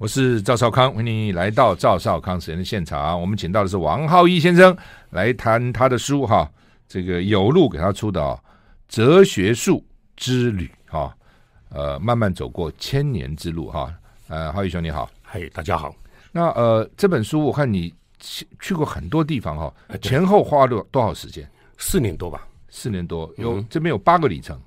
我是赵少康，欢迎你来到赵少康时间的现场。我们请到的是王浩一先生来谈他的书哈，这个有路给他出的《哲学术之旅》哈，呃，慢慢走过千年之路哈。呃，浩一兄你好，嗨，大家好。那呃，这本书我看你去去过很多地方哈，前后花了多少时间？四年多吧，四年多，有、嗯、这边有八个里程。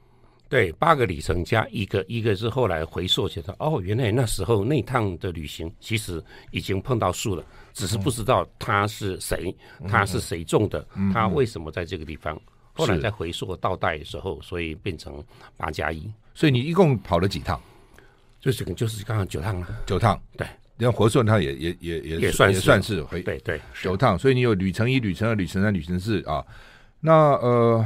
对，八个里程加一个，一个是后来回溯觉得，哦，原来那时候那趟的旅行其实已经碰到树了，只是不知道他是谁，他是谁种的，他为什么在这个地方。后来再回溯倒带的时候，所以变成八加一。所以你一共跑了几趟？就是就是刚刚九趟了。九趟，对，你看活顺它也也也也也算也算是回对对九趟，所以你有旅程一、旅程二、旅程三、旅程四啊。那呃。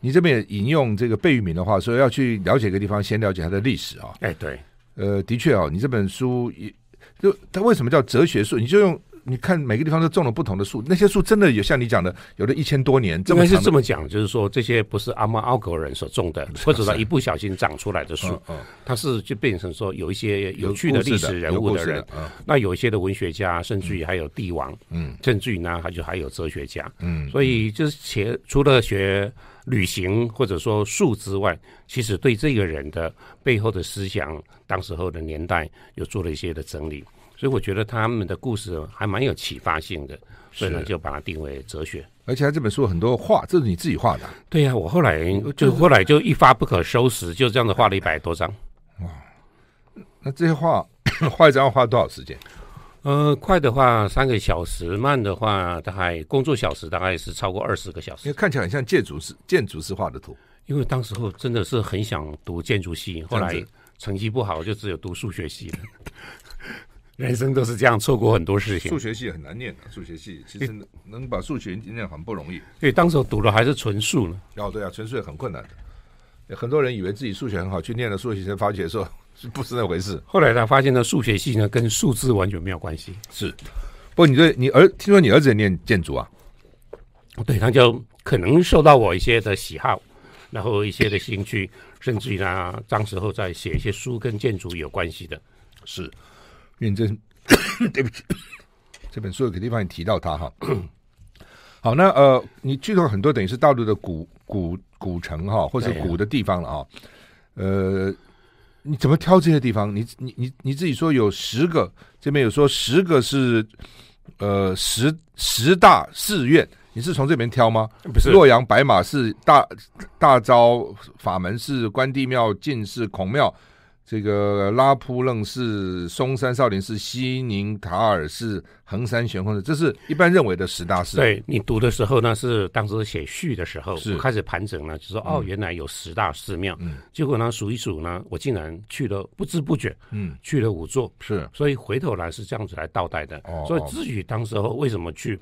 你这边也引用这个贝聿铭的话说，要去了解一个地方，先了解它的历史啊。哎，对，呃，的确啊，你这本书也就它为什么叫哲学书？你就用你看每个地方都种了不同的树，那些树真的有像你讲的，有的一千多年，应该是这么讲，就是说这些不是阿猫阿狗人所种的，或者说一不小心长出来的树，嗯，嗯，它是就变成说有一些有趣的历史人物的人的的、嗯，那有一些的文学家，甚至于还有帝王，嗯，甚至于呢，还就还有哲学家，嗯，所以就是学除了学。旅行或者说树之外，其实对这个人的背后的思想，当时候的年代，有做了一些的整理，所以我觉得他们的故事还蛮有启发性的，所以呢就把它定为哲学。而且他这本书很多画，这是你自己画的啊？对呀，我后来就后来就一发不可收拾，就这样子画了一百多张。哇，那这些画 画一张要花多少时间？呃，快的话三个小时，慢的话大概工作小时大概是超过二十个小时。因为看起来很像建筑师建筑师画的图。因为当时候真的是很想读建筑系，后来成绩不好，就只有读数学系了。人生都是这样，错过很多事情。数学系很难念的，数学系其实能把数学念很不容易。对，当时候读的还是纯数呢。哦，对啊，纯数也很困难的。很多人以为自己数学很好，去念了数学，才发觉说。不是那回事。后来他发现呢，数学系呢跟数字完全没有关系。是，不过你对你儿，听说你儿子也念建筑啊？对，他就可能受到我一些的喜好，然后一些的兴趣，甚至于呢，当时候在写一些书跟建筑有关系的。是，认真。对不起，这本书有个地方你提到他哈。好，那呃，你去了很多等于是大陆的古古古城哈，或者古的地方了啊，呃。你怎么挑这些地方？你你你你自己说有十个，这边有说十个是呃十十大寺院，你是从这边挑吗？不是，洛阳白马寺、大大昭法门寺、关帝庙、进士、孔庙。这个拉卜楞寺、嵩山少林寺、西宁塔尔寺、横山悬空寺，这是一般认为的十大寺。对，你读的时候呢，是当时写序的时候，是开始盘整呢，就说哦，原来有十大寺庙。嗯，结果呢，数一数呢，我竟然去了，不知不觉，嗯，去了五座。是，所以回头来是这样子来倒带的。哦，所以至于当时候为什么去，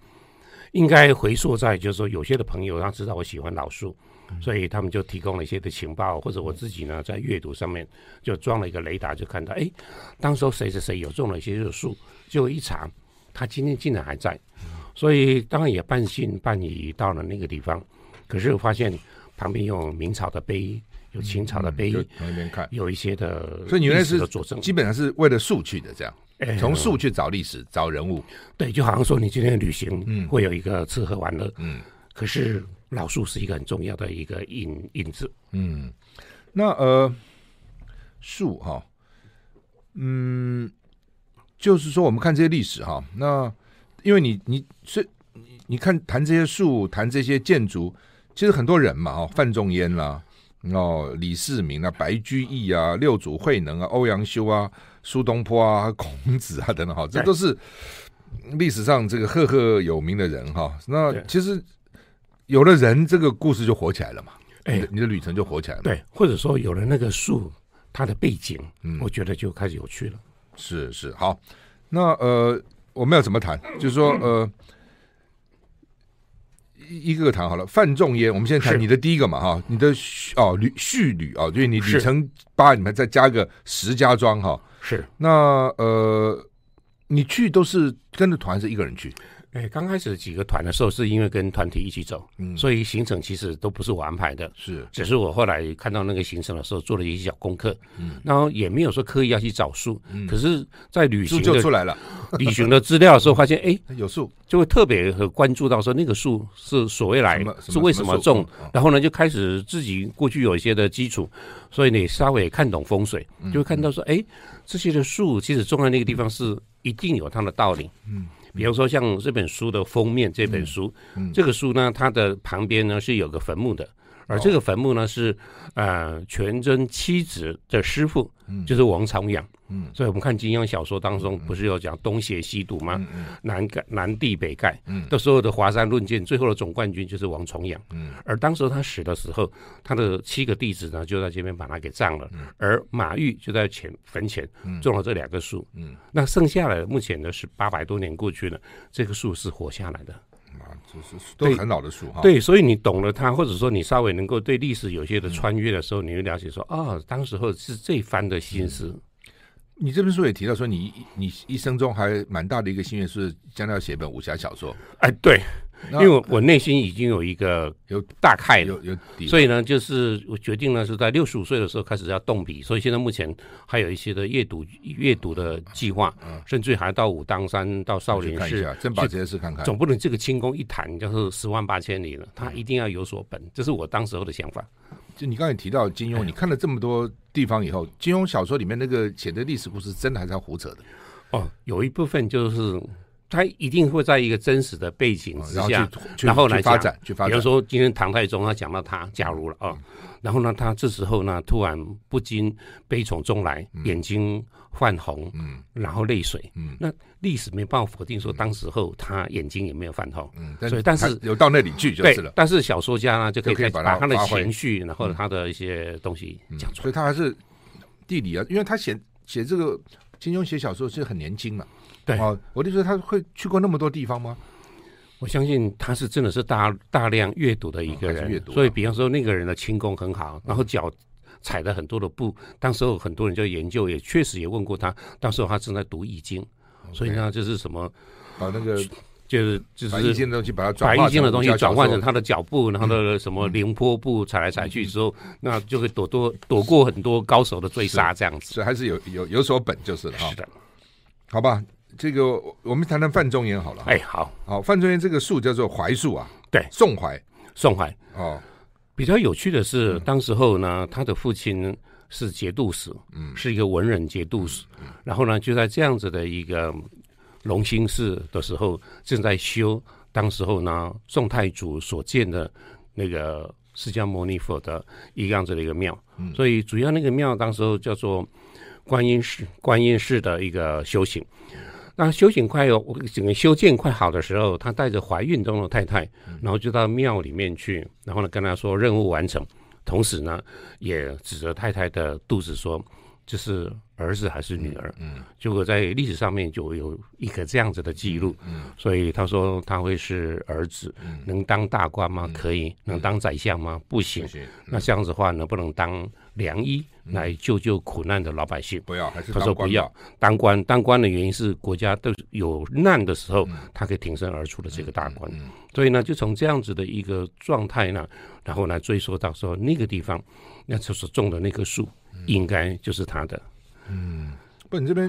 应该回溯在就是说，有些的朋友他知道我喜欢老树。所以他们就提供了一些的情报，或者我自己呢，在阅读上面就装了一个雷达，就看到，哎，当时谁谁谁有种了一些树，就一查，他今天竟然还在，所以当然也半信半疑到了那个地方，可是我发现旁边有明朝的碑，有清朝的碑，从那边看有一些的，所以你原来是基本上是为了树去的，这样，从树去找历史，找人物，对，就好像说你今天的旅行，嗯，会有一个吃喝玩乐，嗯，可是。老树是一个很重要的一个引引子。嗯，那呃，树哈，嗯，就是说我们看这些历史哈，那因为你你是你你看谈这些树，谈这些建筑，其实很多人嘛哈，范仲淹啦，哦，李世民啊，白居易啊，六祖慧能啊，欧阳修啊，苏东坡啊，孔子啊等等哈，这都是历史上这个赫赫有名的人哈。那其实。有了人，这个故事就火起来了嘛？哎，你的旅程就火起来了。对，或者说有了那个树，它的背景，嗯，我觉得就开始有趣了。是是，好，那呃，我们要怎么谈？就是说，呃，一个个谈好了。范仲淹，我们现在谈你的第一个嘛，哈，你的哦旅续旅啊，就是你旅程八里面再加个石家庄哈。是，那呃，你去都是跟着团，是一个人去？哎，刚开始几个团的时候，是因为跟团体一起走，嗯，所以行程其实都不是我安排的，是，只是我后来看到那个行程的时候，做了一些小功课，嗯，然后也没有说刻意要去找树，嗯，可是，在旅行就出来了，旅行的资料的时候，发现哎，有树，就会特别和关注到说那个树是所谓来是为什么种，然后呢，就开始自己过去有一些的基础，所以你稍微看懂风水，就会看到说，哎，这些的树其实种在那个地方是一定有它的道理，嗯。比方说像这本书的封面，这本书，这个书呢，它的旁边呢是有个坟墓的，而这个坟墓呢是呃全真七子的师傅，嗯、就是王重阳。嗯，所以我们看金庸小说当中，不是有讲东邪西毒吗？嗯，南盖南帝北丐，嗯，的所有的华山论剑，最后的总冠军就是王重阳。嗯，而当时他死的时候，他的七个弟子呢就在这边把他给葬了。嗯，而马玉就在前坟前种了这两个树。嗯，那剩下来目前呢是八百多年过去了，这个树是活下来的。啊，这是都很老的书哈。对，所以你懂了它，或者说你稍微能够对历史有些的穿越的时候，你会了解说，啊，当时候是这番的心思。你这本书也提到说，你你一生中还蛮大的一个心愿是将来要写一本武侠小说。哎，对，因为我内心已经有一个有大概有，有底，所以呢，就是我决定呢是在六十五岁的时候开始要动笔，所以现在目前还有一些的阅读阅读的计划，甚至还到武当山到少林寺真把这些事看看，总不能这个轻功一谈就是十万八千里了，他一定要有所本，这是我当时候的想法。就你刚才提到金庸，你看了这么多地方以后，金庸小说里面那个写的历史故事，真的还是要胡扯的？哦，有一部分就是他一定会在一个真实的背景之下，然后来发展。比如说今天唐太宗他讲到他，假如了啊，然后呢，他这时候呢突然不禁悲从中来，眼睛。泛红，嗯，然后泪水，嗯，那历史没办法否定说当时候他眼睛也没有泛红，嗯，所以但是有到那里去就是了。但是小说家呢就可以把他的情绪，然后他的一些东西讲出来。所以他还是地理啊，因为他写写这个金庸写小说是很年轻嘛，对啊，我就说他会去过那么多地方吗？我相信他是真的是大大量阅读的一个人，所以比方说那个人的轻功很好，然后脚。踩了很多的步，当时候很多人就研究，也确实也问过他。当时候他正在读易经所以呢，就是什么把那个就是就是把易经的东西把它转把易经的东西转换成他的脚步，然后的什么凌波步踩来踩去之后，嗯、那就会躲多躲过很多高手的追杀，这样子。所以还是有有有所本就是了哈。是的，好吧，这个我们谈谈范仲淹好了。哎，好好，范仲淹这个树叫做槐树啊，对，宋槐，宋槐哦。比较有趣的是，当时候呢，他的父亲是节度使，嗯，是一个文人节度使。然后呢，就在这样子的一个隆兴寺的时候，正在修当时候呢宋太祖所建的那个释迦牟尼佛的一个样子的一个庙。所以主要那个庙当时候叫做观音寺，观音寺的一个修行。那修行快有整个修建快好的时候，他带着怀孕中的太太，然后就到庙里面去，然后呢跟他说任务完成，同时呢也指着太太的肚子说，这是儿子还是女儿？嗯，结果在历史上面就有一个这样子的记录。嗯，所以他说他会是儿子，能当大官吗？可以，能当宰相吗？不行。那这样子的话，能不能当良医？来救救苦难的老百姓，不要，还是他说不要当官。当官的原因是国家都有难的时候，他可以挺身而出的这个大官。所以呢，就从这样子的一个状态呢，然后来追溯到说那个地方，那就是种的那棵树，应该就是他的。嗯，不，你这边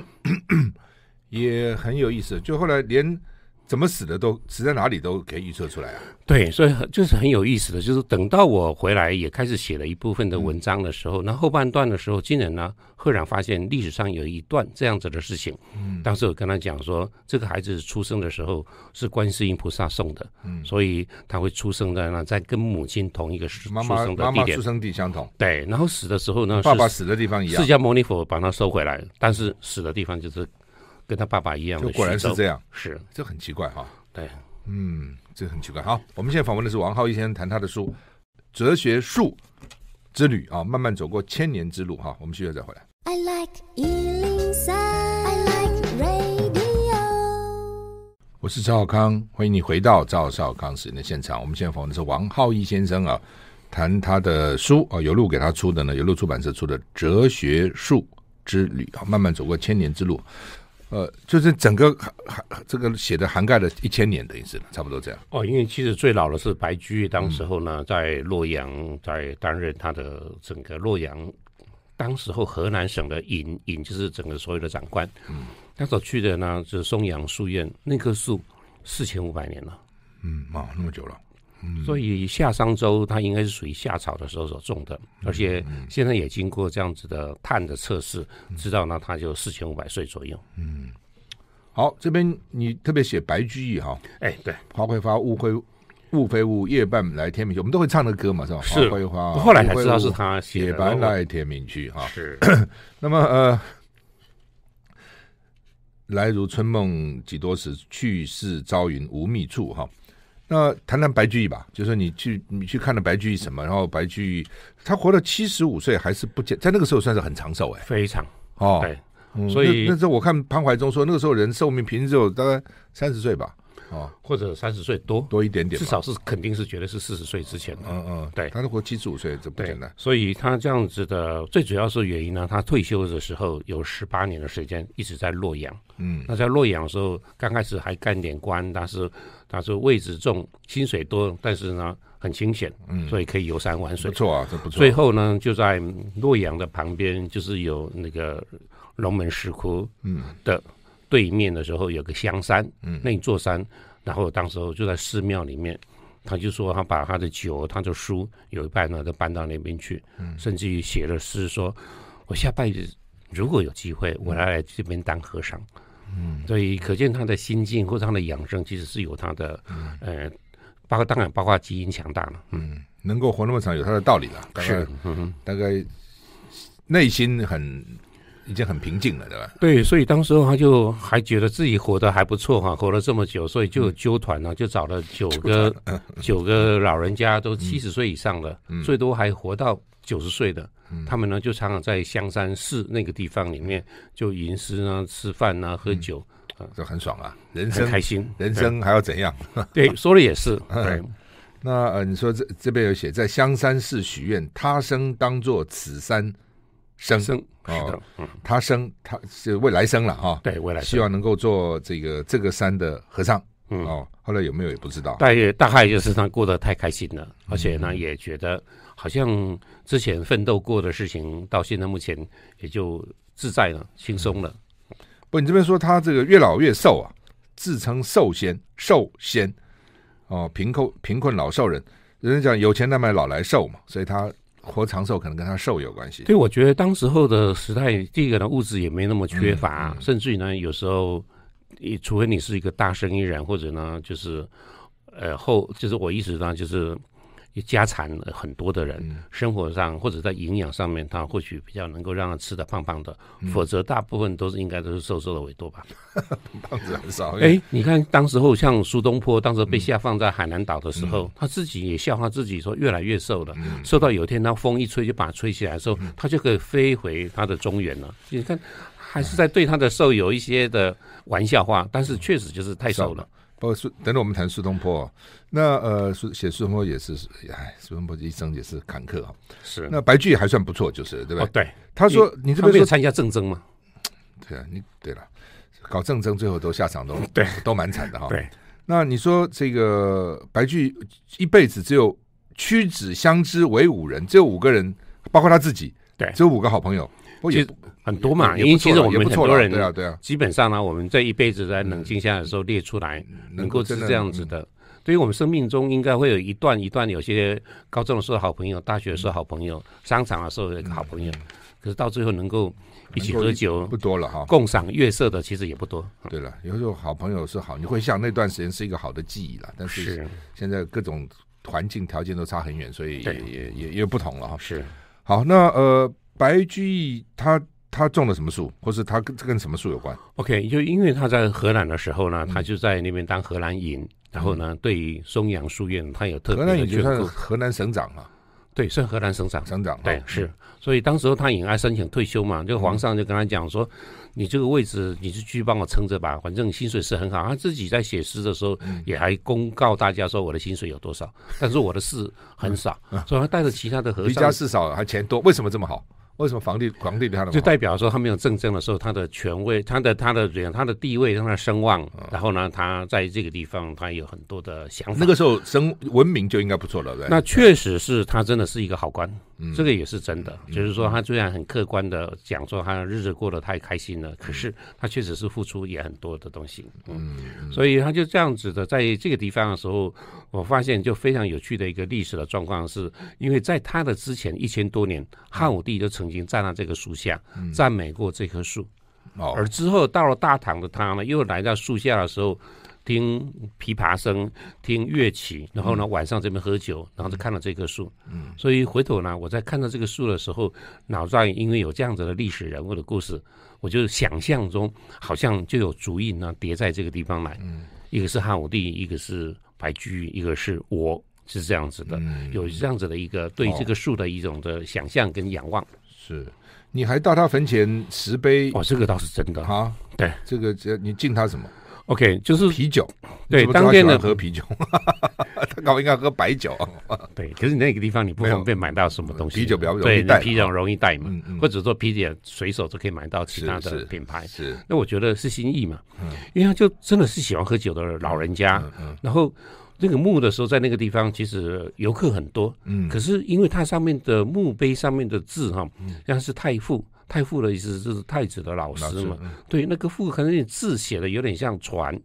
也很有意思，就后来连。怎么死的都死在哪里都可以预测出来啊？对，所以就是很有意思的，就是等到我回来也开始写了一部分的文章的时候，那、嗯、后半段的时候，竟然呢赫然发现历史上有一段这样子的事情。嗯，当时我跟他讲说，这个孩子出生的时候是观世音菩萨送的，嗯，所以他会出生在那，在跟母亲同一个出生的地点，妈妈出生地相同。对，然后死的时候呢，爸爸死的地方一样，释迦牟尼佛把他收回来，但是死的地方就是。跟他爸爸一样，就果然是这样，是这很奇怪哈。对，嗯，这很奇怪。好，我们现在访问的是王浩一先生，谈他的书《哲学树之旅》啊，慢慢走过千年之路哈。我们需要再回来。I like 103, I like radio。我是赵少康，欢迎你回到赵少康时间的现场。我们现在访问的是王浩一先生啊，谈他的书啊，有路给他出的呢，有路出版社出的《哲学树之旅》啊，慢慢走过千年之路。呃，就是整个涵这个写的涵盖了一千年的意思，差不多这样。哦，因为其实最老的是白居易，当时候呢，在洛阳在担任他的整个洛阳，当时候河南省的尹尹就是整个所有的长官。嗯，那时候去的呢，就是松阳书院，那棵树四千五百年了。嗯，啊，那么久了。嗯，所以夏商周它应该是属于夏朝的时候所种的，而且现在也经过这样子的碳的测试，知道呢它就四千五百岁左右。嗯。好，这边你特别写白居易哈，哎，对，花会发，雾非雾非雾，夜半来天明去，我们都会唱的歌嘛，是吧？是。后来才知道是他写的。夜半来天明去，哈。是。那么呃，来如春梦几多时，去似朝云无觅处，哈。那谈谈白居易吧，就是你去你去看了白居易什么，然后白居易他活了七十五岁，还是不见，在那个时候算是很长寿哎，非常哦。对。嗯、所以那时候我看潘怀忠说，那个时候人寿命平均只有大概三十岁吧，哦，或者三十岁多多一点点，至少是肯定是绝对是四十岁之前的。嗯嗯，对，他都活七十五岁，这不简单。所以他这样子的最主要是原因呢，他退休的时候有十八年的时间一直在洛阳。嗯，那在洛阳的时候，刚开始还干点官，但是但是位置重，薪水多，但是呢很清闲，嗯，所以可以游山玩水。不错啊，这不错。最后呢，就在洛阳的旁边，就是有那个。龙门石窟嗯的对面的时候有个香山嗯，那一座山，然后当时候就在寺庙里面，他就说他把他的酒、他的书有一半呢都搬到那边去，嗯，甚至于写了诗说，我下辈子如果有机会，我来来这边当和尚，嗯，所以可见他的心境或者他的养生其实是有他的，嗯、呃，包括当然包括基因强大了，嗯，能够活那么长有他的道理了，是，嗯，大概内心很。已经很平静了，对吧？对，所以当时候他就还觉得自己活得还不错哈，活了这么久，所以就有揪团呢，就找了九个九个老人家，都七十岁以上的，最多还活到九十岁的，他们呢就常常在香山寺那个地方里面就吟诗啊、吃饭啊、喝酒，这很爽啊，人生开心，人生还要怎样？对，说的也是。对，那呃，你说这这边有写，在香山寺许愿，他生当作此山生生。哦，他生他是未来生了哈，对，未来希望能够做这个这个山的和尚。嗯，哦，后来有没有也不知道。大概大概就是他过得太开心了，而且呢也觉得好像之前奋斗过的事情，到现在目前也就自在了，轻松了。不，你这边说他这个越老越瘦啊，自称寿仙，寿仙哦，贫困贫困老寿人，人家讲有钱难买老来瘦嘛，所以他。活长寿可能跟他瘦有关系。对，我觉得当时候的时代，第一个呢，物质也没那么缺乏，嗯嗯、甚至于呢，有时候，除非你是一个大生意人，或者呢，就是，呃，后就是我意思呢，就是。家产很多的人，嗯、生活上或者在营养上面，他或许比较能够让他吃得胖胖的，嗯、否则大部分都是应该都是瘦瘦的为多吧。胖子很少。哎，你看当时候像苏东坡，当时被下放在海南岛的时候，嗯、他自己也笑话自己说越来越瘦了，嗯、瘦到有一天他风一吹就把他吹起来的时候，嗯、他就可以飞回他的中原了。你看，还是在对他的瘦有一些的玩笑话，但是确实就是太瘦了。包括苏，等等我们谈苏东坡，那呃，苏写苏东坡也是，哎，苏东坡一生也是坎坷啊。是，那白居易还算不错，就是对吧？哦，对。他说：“你这边没有参加政争吗？”对啊，你对了，搞政争最后都下场都对，都蛮惨的哈。对。那你说这个白居易一辈子只有屈指相知为五人，只有五个人，包括他自己，对，只有五个好朋友。其实很多嘛，因为其实我们很多人，对啊，对啊，基本上呢，我们这一辈子在冷静下来的时候列出来，能够是这样子的。对于我们生命中，应该会有一段一段，有些高中的时候好朋友，大学的时候好朋友，商场的时候有一个好朋友，可是到最后能够一起喝酒不多了哈，共赏月色的其实也不多。对了，有时候好朋友是好，你会想那段时间是一个好的记忆了，但是现在各种环境条件都差很远，所以也也也也不同了哈。是，好，那呃。白居易他他种了什么树，或是他跟跟什么树有关？OK，就因为他在荷兰的时候呢，他就在那边当荷兰尹，然后呢，对于松阳书院，他有特别的眷顾。荷兰尹是河南省长啊，对，是荷兰省长，省长对是。所以当时候他也爱申请退休嘛，就皇上就跟他讲说，你这个位置你就继续帮我撑着吧，反正薪水是很好。他自己在写诗的时候也还公告大家说我的薪水有多少，但是我的事很少，所以他带着其他的和尚，离家事少还钱多，为什么这么好？为什么皇帝皇帝对他的就代表说他没有政争的时候，他的权威、他的他的他的地位、让他声望，嗯、然后呢，他在这个地方他有很多的想法。那个时候生文明就应该不错了，对。那确实是他真的是一个好官，嗯、这个也是真的。嗯、就是说他虽然很客观的讲说他日子过得太开心了，嗯、可是他确实是付出也很多的东西。嗯，嗯所以他就这样子的在这个地方的时候，我发现就非常有趣的一个历史的状况是，因为在他的之前一千多年，汉武帝就曾经站在这个树下赞美过这棵树，而之后到了大唐的他呢，又来到树下的时候，听琵琶声，听乐曲，然后呢晚上这边喝酒，然后就看到这棵树。嗯，所以回头呢，我在看到这个树的时候，脑袋因为有这样子的历史人物的故事，我就想象中好像就有足印呢叠在这个地方来。嗯，一个是汉武帝，一个是白居易，一个是我。是这样子的，嗯、有这样子的一个对这个树的一种的想象跟仰望。是，你还到他坟前石碑哦，这个倒是真的哈。对，这个你敬他什么？OK，就是啤酒。对，当天的喝啤酒，他搞应该喝白酒。对，可是你那个地方你不方便买到什么东西，啤酒比较容易带，啤酒容易带嘛，或者说啤酒随手就可以买到其他的品牌。是，那我觉得是心意嘛，因为他就真的是喜欢喝酒的老人家，然后。那个墓的时候，在那个地方其实游客很多，嗯，可是因为它上面的墓碑上面的字哈，像是太傅，太傅的意思就是太子的老师嘛，对，那个傅可能字写的有点像传，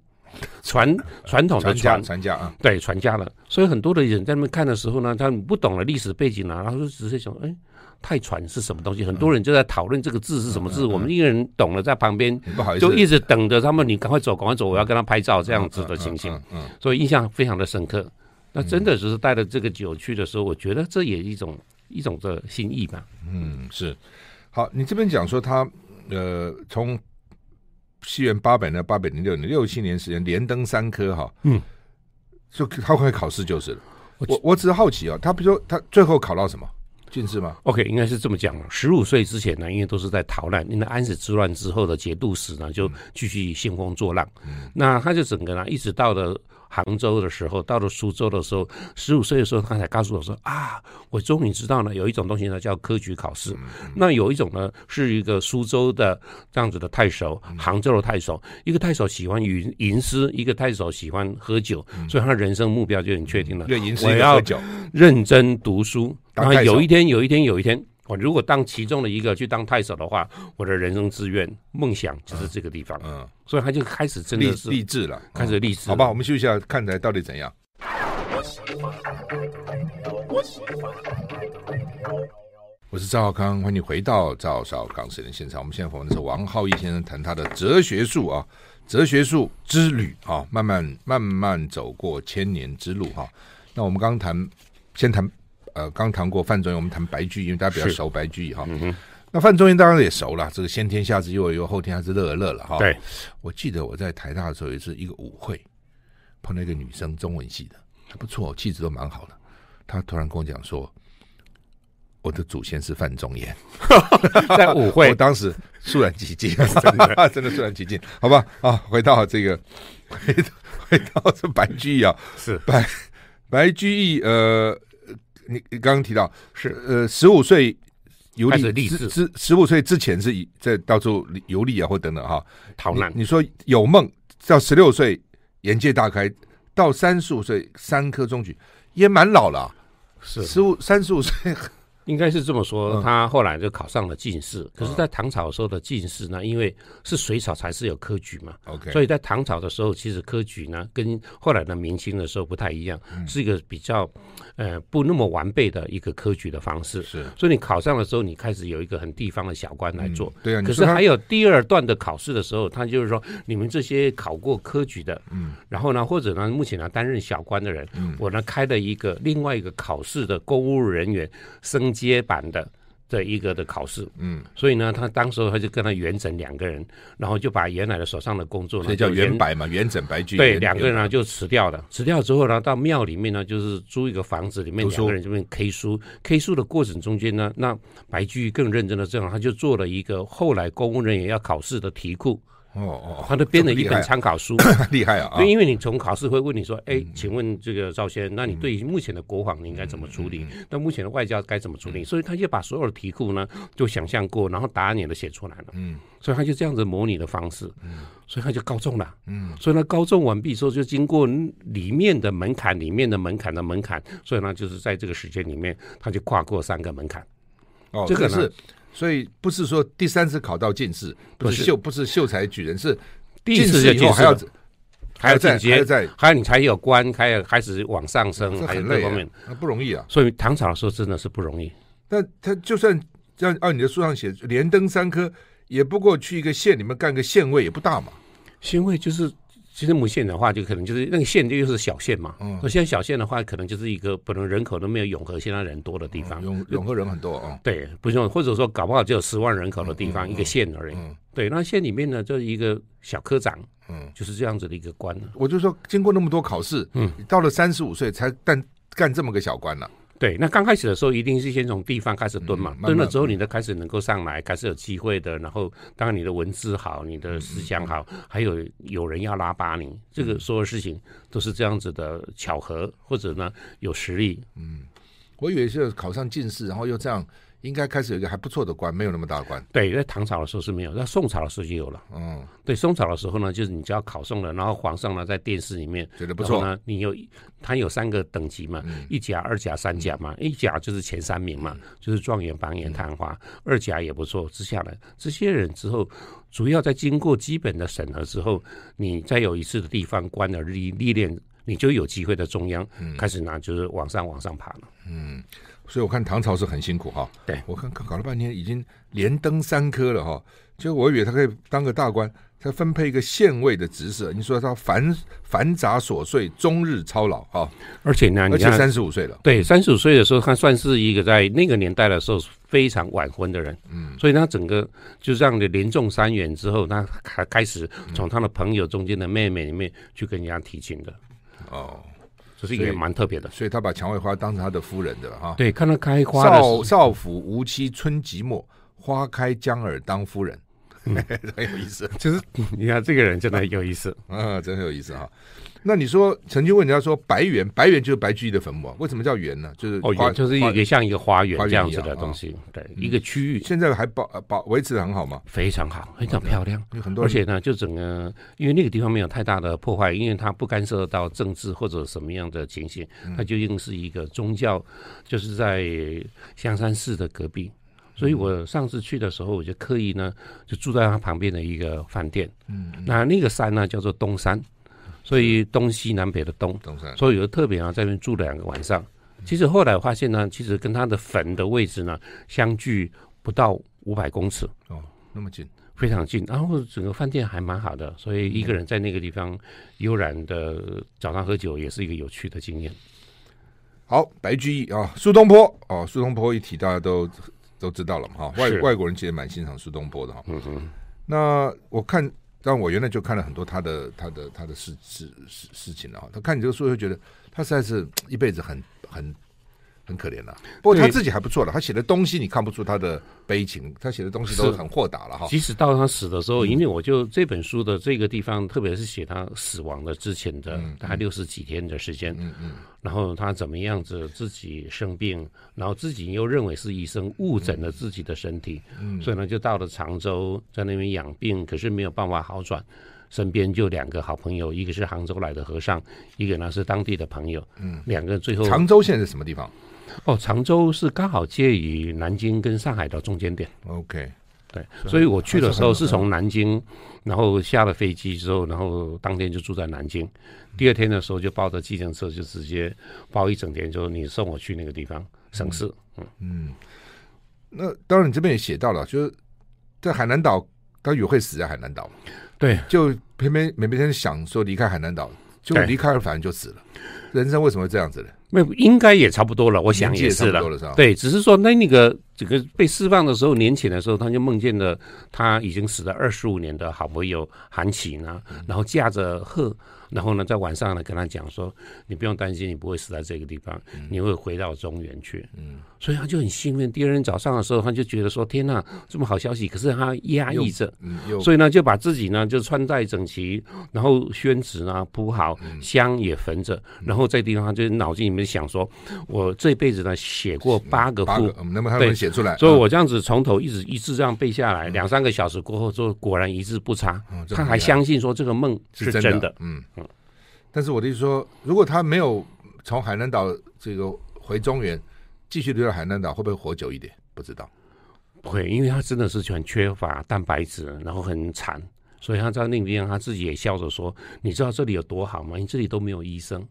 传传统的传传家啊，对，传家了，所以很多的人在那边看的时候呢，他们不懂了历史背景啊，然后就直接想，哎。太传是什么东西？很多人就在讨论这个字是什么字。我们一个人懂了，在旁边就一直等着他们。你赶快走，赶快走，我要跟他拍照，这样子的情形。嗯，所以印象非常的深刻。那真的只是带着这个酒去的时候，我觉得这也一种一种的心意吧。嗯，是。好，你这边讲说他呃，从西元八百年、八百零六年、六七年时间连登三科哈。嗯，就他会考试就是了。我我只是好奇啊，他比如说他最后考到什么？进士吗？OK，应该是这么讲。十五岁之前呢，因为都是在逃难，因为安史之乱之后的节度使呢，就继续兴风作浪。嗯、那他就整个呢，一直到了。杭州的时候，到了苏州的时候，十五岁的时候，他才告诉我说：“啊，我终于知道呢，有一种东西呢叫科举考试。嗯、那有一种呢，是一个苏州的这样子的太守，杭州的太守，一个太守喜欢吟吟诗，一个太守喜欢喝酒，嗯、所以他人生目标就很确定了，嗯、我要认真读书。然后有一天，有一天，有一天。”我如果当其中的一个去当太守的话，我的人生志愿梦想就是这个地方。嗯，所以他就开始真的是励志了，开始励志。好吧，我们休息一下，看来到底怎样？我是赵浩康，欢迎你回到赵少康私人现场。我们现在访问的是王浩一先生，谈他的哲学术啊，哲学术之旅啊，慢慢慢慢走过千年之路哈。那我们刚谈，先谈。呃，刚谈过范仲淹，我们谈白居易，因为大家比较熟白居易哈。嗯、那范仲淹当然也熟了，这个先天下之忧而忧，后天下之乐而乐了哈。对，我记得我在台大的时候也是一个舞会，碰到一个女生，中文系的，还不错，气质都蛮好的。她突然跟我讲说，我的祖先是范仲淹，在舞会，我当时肃然起敬，真的 真的肃然起敬。好吧，啊，回到这个，回到回到这白居易啊，是白白居易呃。你你刚刚提到是呃十五岁游历之之十五岁之前是在到处游历啊或等等哈逃难。你说有梦到十六岁眼界大开，到三十五岁三科中举也蛮老了，是十五三十五岁。应该是这么说，他后来就考上了进士。可是，在唐朝的时候的进士呢，因为是隋朝才是有科举嘛，OK，所以在唐朝的时候，其实科举呢跟后来的明清的时候不太一样，是一个比较呃不那么完备的一个科举的方式。是，所以你考上的时候，你开始有一个很地方的小官来做。对啊，可是还有第二段的考试的时候，他就是说，你们这些考过科举的，嗯，然后呢，或者呢，目前呢担任小官的人，嗯，我呢开了一个另外一个考试的公务人员升。接版的这一个的考试，嗯，所以呢，他当时他就跟他元稹两个人，然后就把原来的手上的工作呢，所以叫元白嘛，元稹白居易，对，两个人呢就辞掉了，辞掉之后呢，到庙里面呢，就是租一个房子里面，两个人这边 K 书，K 书的过程中间呢，那白居易更认真的这样，他就做了一个后来公务人员要考试的题库。哦哦，他都编了一本参考书，厉害啊！对，因为你从考试会问你说，哎，请问这个赵先生，那你对于目前的国防你应该怎么处理？那目前的外交该怎么处理？所以他就把所有的题库呢，就想象过，然后答案也都写出来了。嗯，所以他就这样子模拟的方式，嗯，所以他就高中了。嗯，所以呢，高中完毕之后，就经过里面的门槛，里面的门槛的门槛，所以呢，就是在这个时间里面，他就跨过三个门槛。哦，这个是。所以不是说第三次考到进士，不是秀，不是秀才举人，是进士以后还要还要进阶，还有你才有官，还有开始往上升，还有各方面，不容易啊。所以唐朝的时候真的是不容易。但他就算按按你的书上写，连登三科，也不过去一个县里面干个县尉，也不大嘛。县尉就是。其实母县的话，就可能就是那个县，就又是小县嘛。嗯，那现在小县的话，可能就是一个可能人口都没有永和现在人多的地方。永永和人很多啊。对，不用，或者说搞不好只有十万人口的地方，一个县而已。对，那县里面呢，就是一个小科长，嗯，就是这样子的一个官。我就说，经过那么多考试，嗯，到了三十五岁才干干这么个小官了。对，那刚开始的时候，一定是先从地方开始蹲嘛，蹲了之后，你的开始能够上来，开始有机会的。然后，当然你的文字好，你的思想好，还有有人要拉拔你，这个所有事情都是这样子的巧合，或者呢有实力。嗯，我以为是考上进士，然后又这样。应该开始有一个还不错的官，没有那么大的官。对，在唐朝的时候是没有，在宋朝的时候就有了。嗯，对，宋朝的时候呢，就是你只要考中了，然后皇上呢在殿试里面觉得不错。呢，你有他有三个等级嘛，嗯、一甲、二甲、三甲嘛，嗯、一甲就是前三名嘛，嗯、就是状元、榜眼、探花，嗯、二甲也不错，之下来这些人之后，主要在经过基本的审核之后，你再有一次的地方官的历历练，你就有机会在中央、嗯、开始拿，就是往上往上爬了。嗯。所以我看唐朝是很辛苦哈，对，我看搞了半天已经连登三科了哈，就我以为他可以当个大官，他分配一个县尉的职责。你说他繁繁杂琐碎，终日操劳哈，而且呢，而且三十五岁了，对，三十五岁的时候，他算是一个在那个年代的时候非常晚婚的人，嗯，所以他整个就这样的连中三元之后，他还开始从他的朋友中间的妹妹里面去跟人家提亲的，哦。这是一个蛮特别的，所以他把蔷薇花当成他的夫人的哈。对，看到开花少少府无妻春寂寞，花开将尔当夫人，很有意思。就是你看这个人真的很有意思，啊，真有意思哈。那你说曾经问人家说白园，白园就是白居易的坟墓啊？为什么叫园呢？就是哦，园就是一个像一个花园这样子的东西，对，一个区域。现在还保保维持的很好吗？非常好，非常漂亮。有很多，而且呢，就整个因为那个地方没有太大的破坏，因为它不干涉到政治或者什么样的情形，它究竟是一个宗教，就是在香山寺的隔壁。所以我上次去的时候，我就刻意呢，就住在它旁边的一个饭店。嗯，那那个山呢，叫做东山。所以东西南北的东，所以有特别啊，在那边住了两个晚上。其实后来发现呢，其实跟他的坟的位置呢，相距不到五百公尺哦，那么近，非常近。然后整个饭店还蛮好的，所以一个人在那个地方悠然的早上喝酒，也是一个有趣的经验。好，白居易啊，苏东坡哦，苏东坡一提大家都都知道了嘛哈。外外国人其实蛮欣赏苏东坡的哈。嗯哼，那我看。但我原来就看了很多他的他的他的事事事事情了哈，他看你这个书就觉得他实在是一辈子很很。很可怜了，不过他自己还不错了。他写的东西你看不出他的悲情，他写的东西都很豁达了哈。即使到他死的时候，因为我就这本书的这个地方，特别是写他死亡的之前的大概六十几天的时间，嗯嗯，然后他怎么样子自己生病，然后自己又认为是医生误诊了自己的身体，嗯，所以呢就到了常州，在那边养病，可是没有办法好转。身边就两个好朋友，一个是杭州来的和尚，一个呢是当地的朋友，嗯，两个最后常州现在是什么地方？哦，常州是刚好介于南京跟上海的中间点。OK，对，所以我去的时候是从南京，然后下了飞机之后，然后当天就住在南京。第二天的时候就包着计程车，就直接包一整天，就你送我去那个地方省事。嗯嗯，那当然你这边也写到了，就是在海南岛，他也会死在海南岛。对，就偏偏每每天想说离开海南岛，就离开了，反正就死了。人生为什么会这样子呢？没有，应该也差不多了。我想也是了。对，只是说那那个这个被释放的时候，年轻的时候，他就梦见了他已经死了二十五年的好朋友韩琦呢，然后驾着鹤。然后呢，在晚上呢，跟他讲说，你不用担心，你不会死在这个地方，嗯、你会回到中原去。嗯，所以他就很兴奋。第二天早上的时候，他就觉得说，天哪，这么好消息！可是他压抑着，嗯、所以呢，就把自己呢就穿戴整齐，然后宣纸呢铺好，香也焚着，嗯、然后这地方他就脑筋里面想说，我这辈子呢写过八个赋，那么他能写出来，所以我这样子从头一直一直这样背下来，两、嗯、三个小时过后，就果然一字不差。嗯、他还相信说这个梦是真的。真的嗯。但是我的意思说，如果他没有从海南岛这个回中原，继续留在海南岛，会不会活久一点？不知道。不会，因为他真的是很缺乏蛋白质，然后很惨，所以他在那边他自己也笑着说：“你知道这里有多好吗？你这里都没有医生。”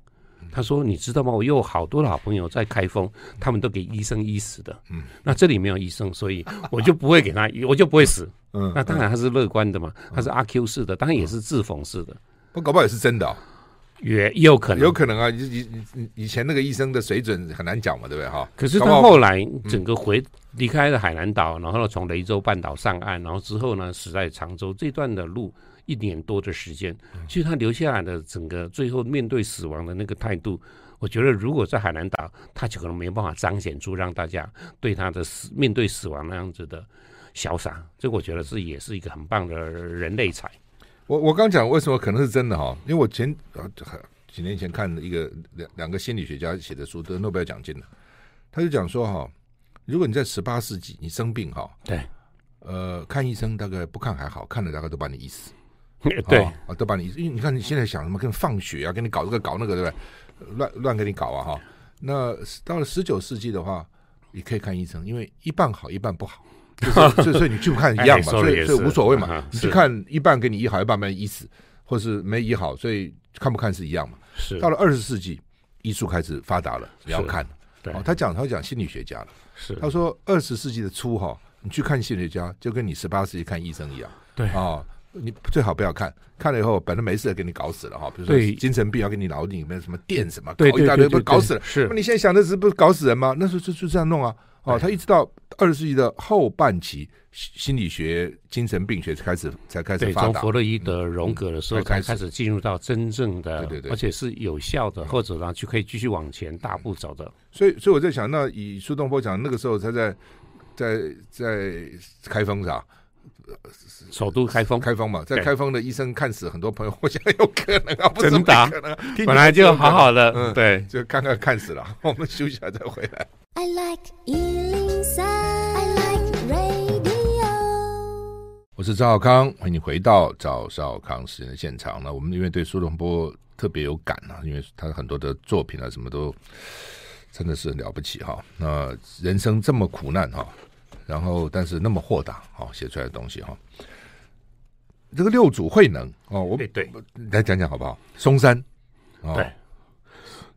他说：“你知道吗？我有好多的好朋友在开封，他们都给医生医死的。嗯，那这里没有医生，所以我就不会给他，我就不会死。嗯，那当然他是乐观的嘛，他是阿 Q 式的，当然也是自讽式的。不，搞不好也是真的哦。”也有可能，有可能啊！以以以前那个医生的水准很难讲嘛，对不对哈？可是他后来整个回离开了海南岛，然后从雷州半岛上岸，然后之后呢，死在常州这段的路一年多的时间，其实他留下来的整个最后面对死亡的那个态度，我觉得如果在海南岛，他就可能没有办法彰显出让大家对他的死面对死亡那样子的潇洒。这我觉得是也是一个很棒的人类才。我我刚讲为什么可能是真的哈？因为我前啊几年前看了一个两两个心理学家写的书得诺贝尔奖金的，他就讲说哈，如果你在十八世纪你生病哈，对，呃，看医生大概不看还好，看了大概都把你医死，对啊，都把你，因为你看你现在想什么，跟放血啊，给你搞这个搞那个，对不对？乱乱给你搞啊哈。那到了十九世纪的话，你可以看医生，因为一半好一半不好。所以，所以你去看一样嘛，所以，所以无所谓嘛。你去看一半给你医好，一半没医死，或是没医好，所以看不看是一样嘛。是到了二十世纪，医术开始发达了，你要看。对，他讲他讲心理学家了。是他说二十世纪的初哈，你去看心理学家，就跟你十八世纪看医生一样。对啊，你最好不要看，看了以后本来没事给你搞死了哈。比如说精神病要给你脑里面什么电什么，搞一大堆不搞死了。是，那你现在想的是不是搞死人吗？那时候就就这样弄啊。哦，他一直到二十世纪的后半期，心理学、精神病学才开始才开始发达。从弗洛伊德、荣格的时候，才开始进入到真正的，对对对，而且是有效的，或者呢，就可以继续往前大步走的。所以，所以我在想，那以苏东坡讲，那个时候他在在在开封是吧？首都开封，开封嘛，在开封的医生看死很多朋友，我想有可能啊，不真的，本来就好好的，嗯，对，就看看看死了。我们休息一下再回来。I like 103, I like radio。我是赵少康，欢迎你回到赵少康时间的现场。那我们因为对苏东坡特别有感啊，因为他很多的作品啊，什么都真的是了不起哈。那人生这么苦难哈，然后但是那么豁达，好写出来的东西哈。这个六祖慧能哦，我对对来讲讲好不好？嵩山，对。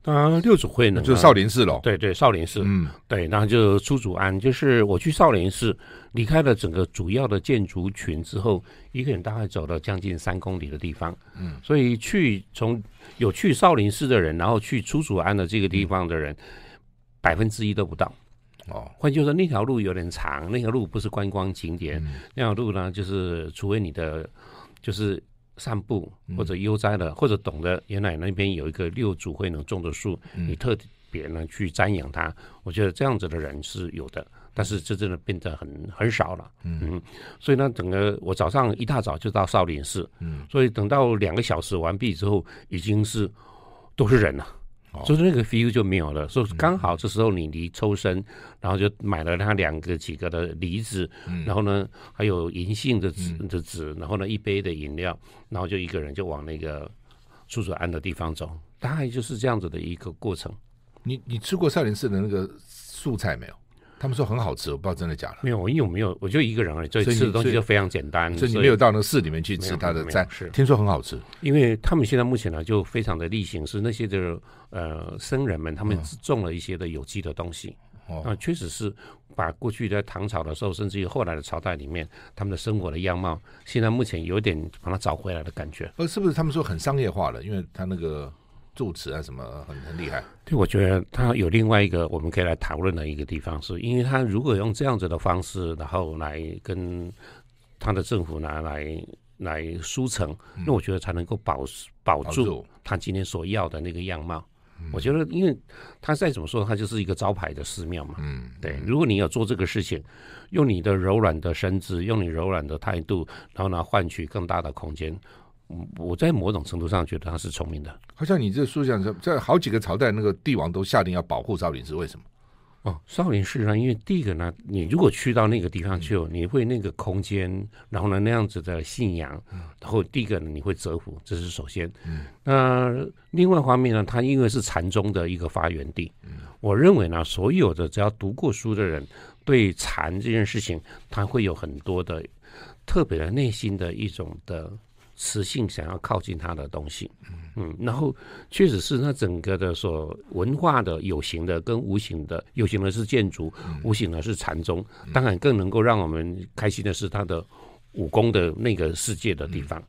当然，六祖慧能就是少林寺喽。对对，少林寺。嗯，对，然后就出祖庵，就是我去少林寺，离开了整个主要的建筑群之后，一个人大概走了将近三公里的地方。嗯，所以去从有去少林寺的人，然后去出祖庵的这个地方的人，百分之一都不到。哦，换句话说，那条路有点长，那条路不是观光景点，嗯、那条路呢，就是除非你的就是。散步或者悠哉的，嗯、或者懂得原来那边有一个六祖慧能种的树，嗯、你特别呢去瞻仰它。我觉得这样子的人是有的，但是这真的变得很很少了。嗯，嗯，所以呢，整个我早上一大早就到少林寺，嗯，所以等到两个小时完毕之后，已经是都是人了。就是那个 feel 就没有了，所以刚好这时候你离抽身，然后就买了他两个几个的梨子，然后呢还有银杏的纸的纸，然后呢一杯的饮料，然后就一个人就往那个出祖庵的地方走，大概就是这样子的一个过程。你你吃过少林寺的那个素菜没有？他们说很好吃，我不知道真的假的。没有，我因为我没有？我就一个人而已，所以吃的东西就非常简单。所以你没有到那个寺里面去吃他的菜，是听说很好吃。因为他们现在目前呢，就非常的例行，是那些的呃僧人们，他们种了一些的有机的东西。哦，那确实是把过去在唐朝的时候，甚至于后来的朝代里面，他们的生活的样貌，现在目前有点把它找回来的感觉。呃，是不是他们说很商业化了？因为他那个住持啊什么很很厉害。对，我觉得他有另外一个我们可以来讨论的一个地方，是因为他如果用这样子的方式，然后来跟他的政府拿来来输成，那我觉得才能够保保住他今天所要的那个样貌。我觉得，因为他再怎么说，他就是一个招牌的寺庙嘛。嗯，对。如果你有做这个事情，用你的柔软的身子，用你柔软的态度，然后呢，换取更大的空间，我在某种程度上觉得他是聪明的。好像你这书讲，在好几个朝代，那个帝王都下令要保护少林寺，为什么？哦，少林寺呢？因为第一个呢，你如果去到那个地方去，嗯、你会那个空间，然后呢那样子的信仰，嗯、然后第一个呢你会折服，这是首先。嗯，那另外一方面呢，它因为是禅宗的一个发源地，嗯，我认为呢，所有的只要读过书的人，对禅这件事情，他会有很多的特别的内心的一种的。磁性想要靠近他的东西，嗯，然后确实是他整个的所文化的有形的跟无形的，有形的是建筑，无形的是禅宗，当然更能够让我们开心的是他的武功的那个世界的地方，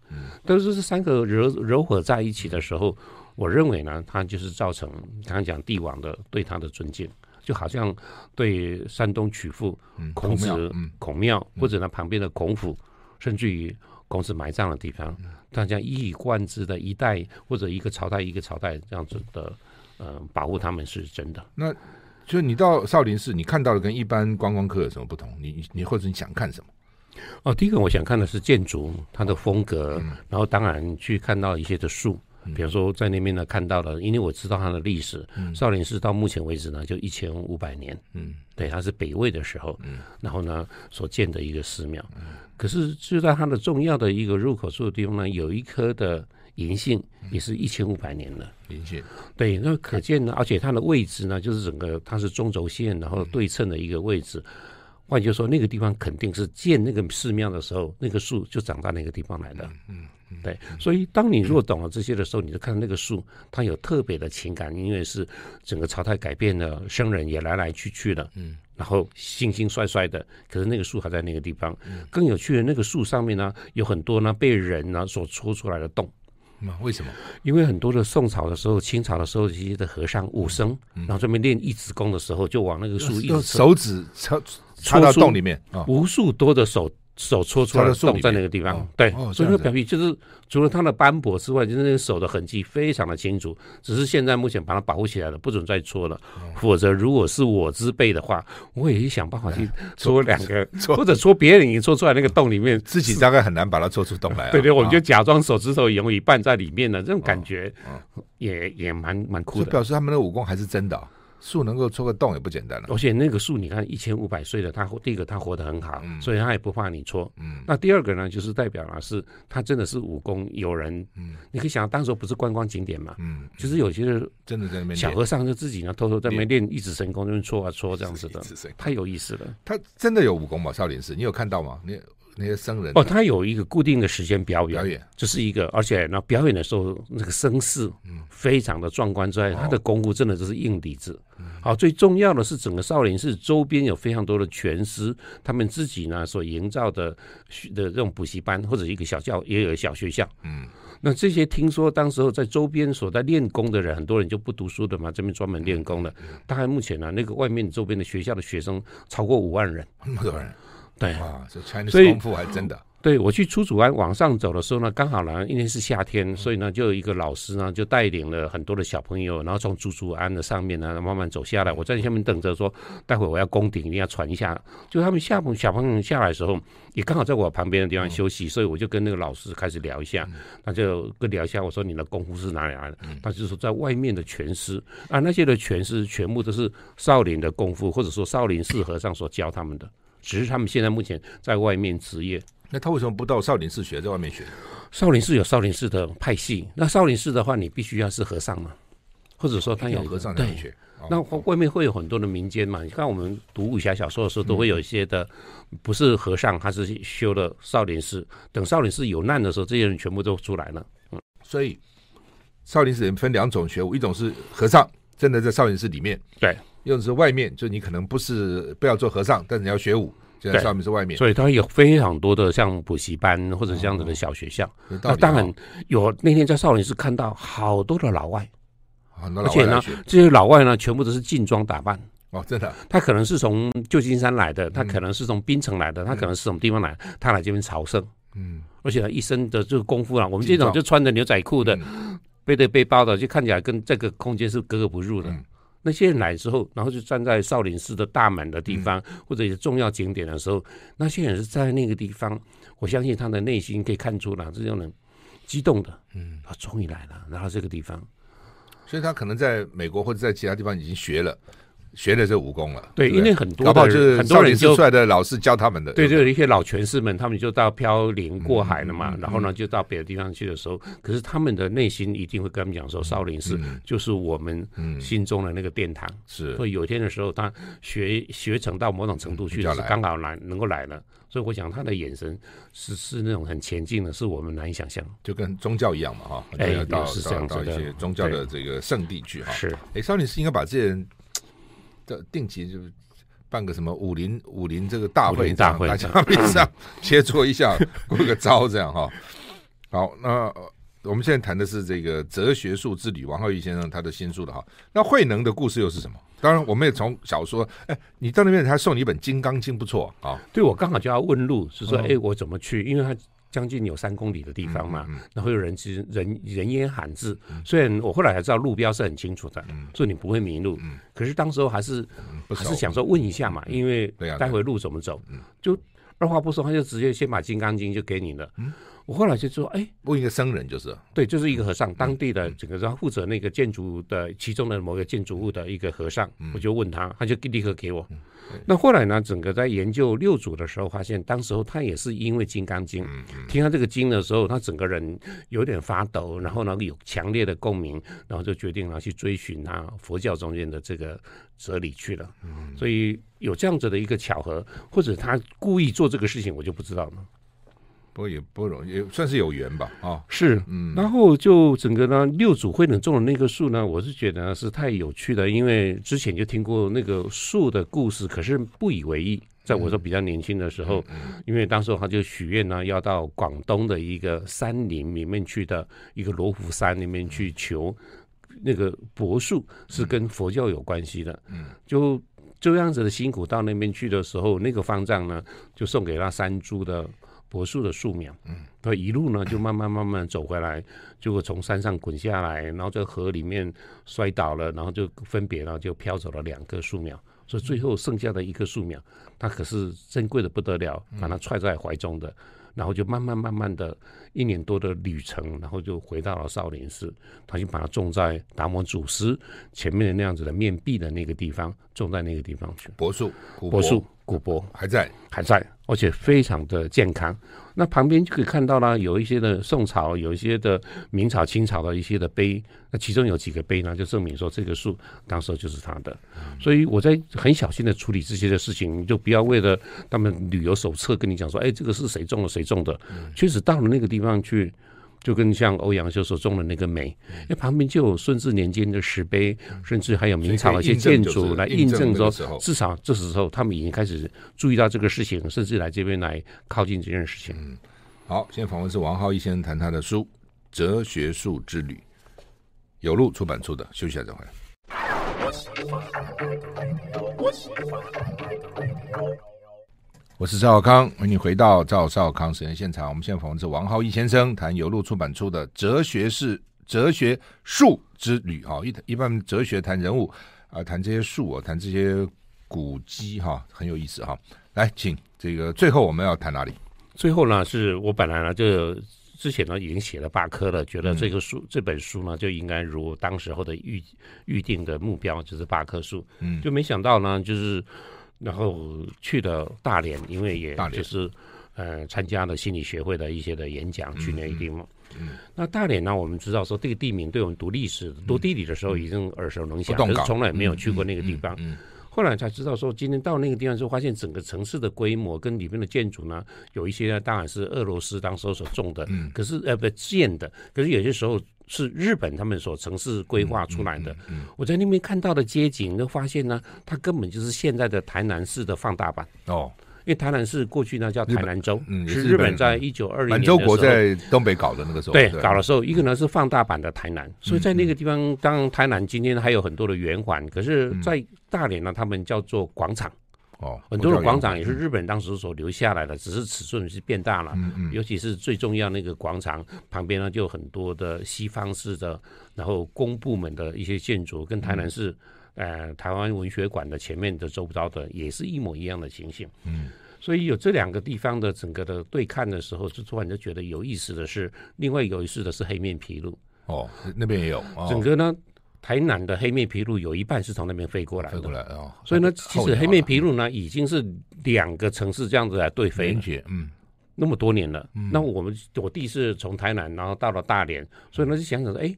但是这三个揉揉合在一起的时候，我认为呢，它就是造成刚刚讲帝王的对他的尊敬，就好像对山东曲阜孔子孔庙，或者呢旁边的孔府，甚至于。公司埋葬的地方，大家一以贯之的一代或者一个朝代一个朝代这样子的，呃，保护他们是真的。那就你到少林寺，你看到的跟一般观光客有什么不同？你你或者你想看什么？哦，第一个我想看的是建筑，它的风格，嗯、然后当然去看到一些的树。比如说，在那边呢看到了，因为我知道它的历史，嗯、少林寺到目前为止呢就一千五百年，嗯，对，它是北魏的时候，嗯，然后呢所建的一个寺庙，嗯，可是就在它的重要的一个入口处的地方呢，有一棵的银杏，也是一千五百年了，银杏，对，那可见呢，而且它的位置呢，就是整个它是中轴线，然后对称的一个位置。嗯换句话说，那个地方肯定是建那个寺庙的时候，那个树就长到那个地方来的。嗯，嗯对。所以，当你如果懂了这些的时候，你就看那个树，它有特别的情感，因为是整个朝代改变了，僧人也来来去去的。嗯。然后兴兴衰衰的，可是那个树还在那个地方。更有趣的，那个树上面呢，有很多呢被人呢所戳出来的洞。为什么？因为很多的宋朝的时候、清朝的时候，这些的和尚武僧，然后专门练一指功的时候，就往那个树一手指插。插到洞里面，无数多的手手戳出来的洞在那个地方，对，所以说表皮就是除了它的斑驳之外，就是那个手的痕迹非常的清楚。只是现在目前把它保护起来了，不准再戳了。否则如果是我之辈的话，我也想办法去 戳两个，或者戳别人已经戳出来那个洞里面，自己大概很难把它戳出洞来。对对，我们就假装手指头有一半在里面的这种感觉，也也蛮蛮酷的，表示他们的武功还是真的。树能够戳个洞也不简单了，而且那个树你看一千五百岁的，它第一个它活得很好，嗯、所以它也不怕你戳。嗯，那第二个呢，就是代表了是它真的是武功有人。嗯，你可以想，当时不是观光景点嘛，嗯，就是有些真的在那边小和尚就自己呢偷偷在那边练一指神功，就戳啊戳这样子的，太有意思了。他真的有武功吗？少林寺，你有看到吗？你？那些僧人哦，他有一个固定的时间表演，表演这是一个，而且呢表演的时候，那个声势非常的壮观之外，他的功夫真的就是硬底子。好，最重要的是整个少林寺周边有非常多的拳师，他们自己呢所营造的的这种补习班或者一个小教也有小学校。嗯，那这些听说当时候在周边所在练功的人，很多人就不读书的嘛，这边专门练功的。大概目前呢，那个外面周边的学校的学生超过五万人，那么多人。对，哇，这 Chinese 功夫还真的。对，我去出祖庵往上走的时候呢，刚好呢，因为是夏天，所以呢，就有一个老师呢，就带领了很多的小朋友，然后从祖祖庵的上面呢，慢慢走下来。我在下面等着说，待会我要攻顶，一定要传一下。就他们下小朋友下来的时候，也刚好在我旁边的地方休息，所以我就跟那个老师开始聊一下。他就跟聊一下，我说你的功夫是哪里来的？他就说在外面的拳师啊，那些的拳师全部都是少林的功夫，或者说少林寺和尚所教他们的。只是他们现在目前在外面职业，那他为什么不到少林寺学，在外面学？少林寺有少林寺的派系，那少林寺的话，你必须要是和尚嘛，或者说他有和尚才学。那外面会有很多的民间嘛，你看我们读武侠小说的时候，都会有一些的，不是和尚，他是修了少林寺。等少林寺有难的时候，这些人全部都出来了。嗯，所以少林寺人分两种学武，一种是和尚，真的在少林寺里面。对。用是外面，就你可能不是不要做和尚，但是你要学武，就在上面是外面。所以它有非常多的像补习班或者这样子的小学校。那当然有，那天在少林寺看到好多的老外，而且呢，这些老外呢，全部都是劲装打扮。哦，真的，他可能是从旧金山来的，他可能是从槟城来的，他可能是从地方来，他来这边朝圣。嗯，而且他一身的这个功夫啊，我们这种就穿着牛仔裤的，背着背包的，就看起来跟这个空间是格格不入的。那些人来之后，然后就站在少林寺的大门的地方，或者一些重要景点的时候，那些人是在那个地方，我相信他的内心可以看出来，这种人激动的。嗯，他终于来了，来到这个地方，所以他可能在美国或者在其他地方已经学了。学的这武功了，对，因为很多的很多人就出来的老师教他们的，对，就有一些老拳师们，他们就到飘零过海了嘛，然后呢，就到别的地方去的时候，可是他们的内心一定会跟他们讲说，少林寺就是我们心中的那个殿堂，是，所以有一天的时候，他学学成到某种程度去，是刚好来能够来了，所以我想他的眼神是是那种很前进的，是我们难以想象，就跟宗教一样嘛，哈，哎，到是这样到一些宗教的这个圣地去哈，是，哎，少林寺应该把这些人。的定期就办个什么武林武林这个大会，大会大家面上 切磋一下，过个招这样哈。好，那我们现在谈的是这个哲学术之旅，王浩宇先生他的新书的哈。那慧能的故事又是什么？当然，我们也从小说，哎，你到那边他送你一本《金刚经》，不错啊。对，我刚好就要问路，是说，哎，我怎么去？因为他。将近有三公里的地方嘛，然后有人人人烟罕至，嗯、虽然我后来才知道路标是很清楚的，嗯、所以你不会迷路。嗯、可是当时候还是、嗯、还是想说问一下嘛，嗯、因为待会路怎么走，嗯、就二话不说，他就直接先把《金刚经》就给你了。嗯我后来就说，哎，问一个僧人就是，对，就是一个和尚，当地的整个他负责那个建筑的其中的某个建筑物的一个和尚，我就问他，他就立刻给我。那后来呢，整个在研究六祖的时候，发现当时候他也是因为《金刚经》，听他这个经的时候，他整个人有点发抖，然后呢有强烈的共鸣，然后就决定了去追寻他佛教中间的这个哲理去了。所以有这样子的一个巧合，或者他故意做这个事情，我就不知道了。不过也不容易，也算是有缘吧，啊，是，嗯，然后就整个呢，六祖慧能种的那棵树呢，我是觉得是太有趣了，因为之前就听过那个树的故事，可是不以为意。在我说比较年轻的时候，因为当时他就许愿呢，要到广东的一个山林里面去的一个罗浮山里面去求那个柏树，是跟佛教有关系的，嗯，就这样子的辛苦到那边去的时候，那个方丈呢，就送给他三株的。柏树的树苗，嗯，他一路呢就慢慢慢慢走回来，结果从山上滚下来，然后在河里面摔倒了，然后就分别呢就飘走了两棵树苗，所以最后剩下的一棵树苗，它可是珍贵的不得了，把它揣在怀中的，然后就慢慢慢慢的一年多的旅程，然后就回到了少林寺，他就把它种在达摩祖师前面的那样子的面壁的那个地方，种在那个地方去，柏树，柏树。古柏还在，还在，而且非常的健康。那旁边就可以看到了，有一些的宋朝，有一些的明朝、清朝的一些的碑。那其中有几个碑呢，就证明说这个树当时就是他的。所以我在很小心的处理这些的事情，你就不要为了他们旅游手册跟你讲说，哎，这个是谁种的，谁种的。确实到了那个地方去。就跟像欧阳修所种的那个梅，因为旁边就有顺治年间的石碑，甚至还有明朝的一些建筑来印证说，至少这时候他们已经开始注意到这个事情，甚至来这边来靠近这件事情。嗯，好，现在访问是王浩一先生谈他的书《哲学术之旅》，有路出版出的。休息一下再回来。我是赵少康，欢迎你回到赵少康实验现场。我们现在访问是王浩一先生，谈有路出版出的《哲学是哲学树之旅》哈。一一般哲学谈人物啊，谈这些树啊，谈这些古迹哈，很有意思哈。来，请这个最后我们要谈哪里？最后呢，是我本来呢就之前呢已经写了八科了，觉得这个书、嗯、这本书呢就应该如当时候的预预定的目标就是八棵树，嗯，就没想到呢就是。然后去了大连，因为也就是呃参加了心理学会的一些的演讲，去那个地方。嗯，那大连呢，我们知道说这个地名，对我们读历史、读地理的时候已经耳熟能详，可是从来没有去过那个地方。嗯，后来才知道说，今天到那个地方之后，发现整个城市的规模跟里面的建筑呢，有一些呢当然是俄罗斯当时所种的，嗯，可是呃不建的，可是有些时候。是日本他们所城市规划出来的。嗯嗯嗯、我在那边看到的街景，都发现呢，它根本就是现在的台南市的放大版。哦，因为台南市过去呢叫台南州，嗯，是日本在一九二零年满洲国在东北搞的那个时候，对，搞的时候，一个呢是放大版的台南，所以在那个地方，当台南今天还有很多的圆环，可是，在大连呢，他们叫做广场。哦，很多的广场也是日本当时所留下来的，只是尺寸是变大了。嗯嗯，尤其是最重要那个广场旁边呢，就有很多的西方式的，然后公部门的一些建筑，跟台南市呃台湾文学馆的前面的周遭的也是一模一样的情形。嗯，所以有这两个地方的整个的对看的时候，就突然就觉得有意思的是，另外有意思的是黑面琵鹭。哦，那边也有。整个呢。台南的黑面琵鹭有一半是从那边飞过来的，飞过来哦。所以呢，其实黑面琵鹭呢已经是两个城市这样子来对飞，嗯，那么多年了。那我们我弟是从台南，然后到了大连，所以呢就想想说，哎。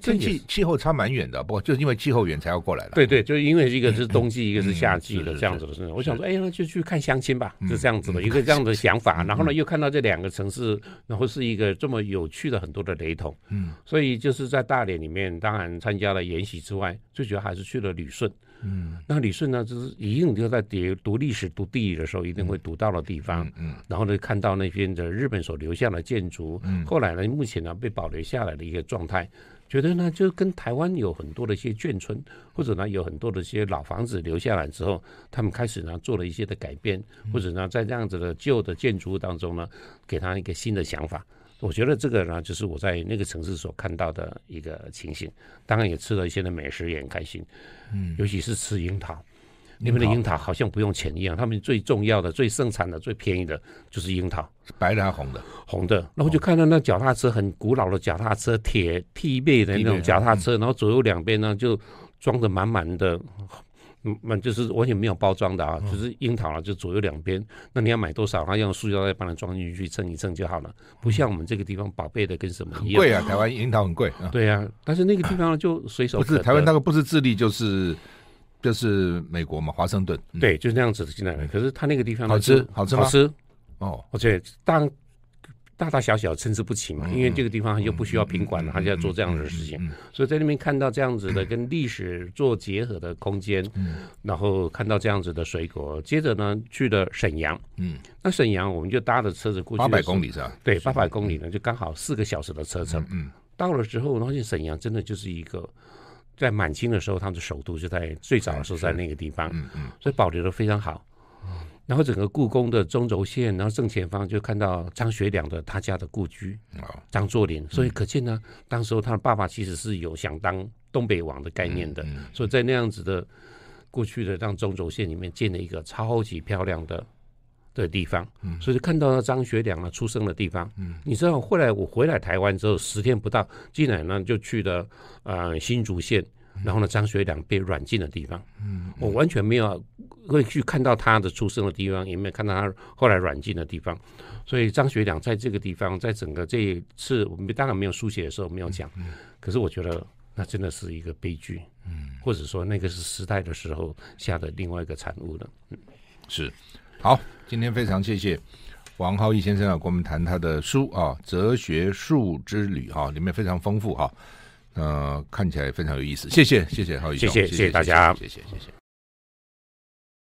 天气气候差蛮远的，不过就是因为气候远才要过来的。对对，就是因为一个是冬季，一个是夏季的这样子的事情。我想说，哎，那就去看相亲吧，是这样子的一个 这样的想法。然后呢，又看到这两个城市，然后是一个这么有趣的很多的雷同。嗯，所以就是在大连里面，当然参加了研习之外，最主要还是去了旅顺。嗯，那旅顺呢，就是一定就在读读历史、读地理的时候，一定会读到的地方。嗯，然后呢，看到那边的日本所留下的建筑，嗯，后来呢，目前呢被保留下来的一个状态。觉得呢，就跟台湾有很多的一些眷村，或者呢有很多的一些老房子留下来之后，他们开始呢做了一些的改变，或者呢在这样子的旧的建筑物当中呢，给他一个新的想法。我觉得这个呢，就是我在那个城市所看到的一个情形。当然也吃了一些的美食，也很开心。嗯，尤其是吃樱桃。那边的樱桃好像不用钱一样，他们最重要的、最盛产的、最便宜的就是樱桃，是白的还是红的？红的。然后就看到那脚踏车，很古老的脚踏车，铁梯背的那种脚踏车，然后左右两边呢就装着满满的，嗯，就是完全没有包装的啊，就是樱桃啊，就左右两边。那你要买多少，他用塑料袋帮它装进去，称一称就好了。不像我们这个地方宝贝的跟什么一样。贵啊，台湾樱桃很贵。对啊，但是那个地方就随手。不是台湾那个，不是智利就是。就是美国嘛，华盛顿，对，就是那样子的进来的。可是他那个地方好吃，好吃吗？好吃哦，而且大大大小小参差不齐嘛。因为这个地方又不需要品管了，他就要做这样的事情。所以在那边看到这样子的跟历史做结合的空间，然后看到这样子的水果。接着呢，去了沈阳，嗯，那沈阳我们就搭着车子过去，八百公里是吧？对，八百公里呢，就刚好四个小时的车程。嗯，到了之后，发现沈阳真的就是一个。在满清的时候，他们的首都就在最早的时候在那个地方，嗯嗯，所以保留的非常好。然后整个故宫的中轴线，然后正前方就看到张学良的他家的故居，张作霖。所以可见呢，当时候他的爸爸其实是有想当东北王的概念的，所以在那样子的过去的这样中轴线里面建了一个超级漂亮的。的地方，嗯所以看到了张学良啊出生的地方。嗯，你知道后来我回来台湾之后，十天不到，竟然呢就去了呃新竹县，然后呢张学良被软禁的地方。嗯，我完全没有会去看到他的出生的地方，也没有看到他后来软禁的地方。所以张学良在这个地方，在整个这一次我们当然没有书写的时候没有讲，可是我觉得那真的是一个悲剧。嗯，或者说那个是时代的时候下的另外一个产物了。嗯，是。好，今天非常谢谢王浩义先生啊，跟我们谈他的书啊，《哲学树之旅》哈，里面非常丰富哈，呃，看起来非常有意思。谢谢，谢谢浩义，谢谢，谢谢大家，谢谢，谢谢。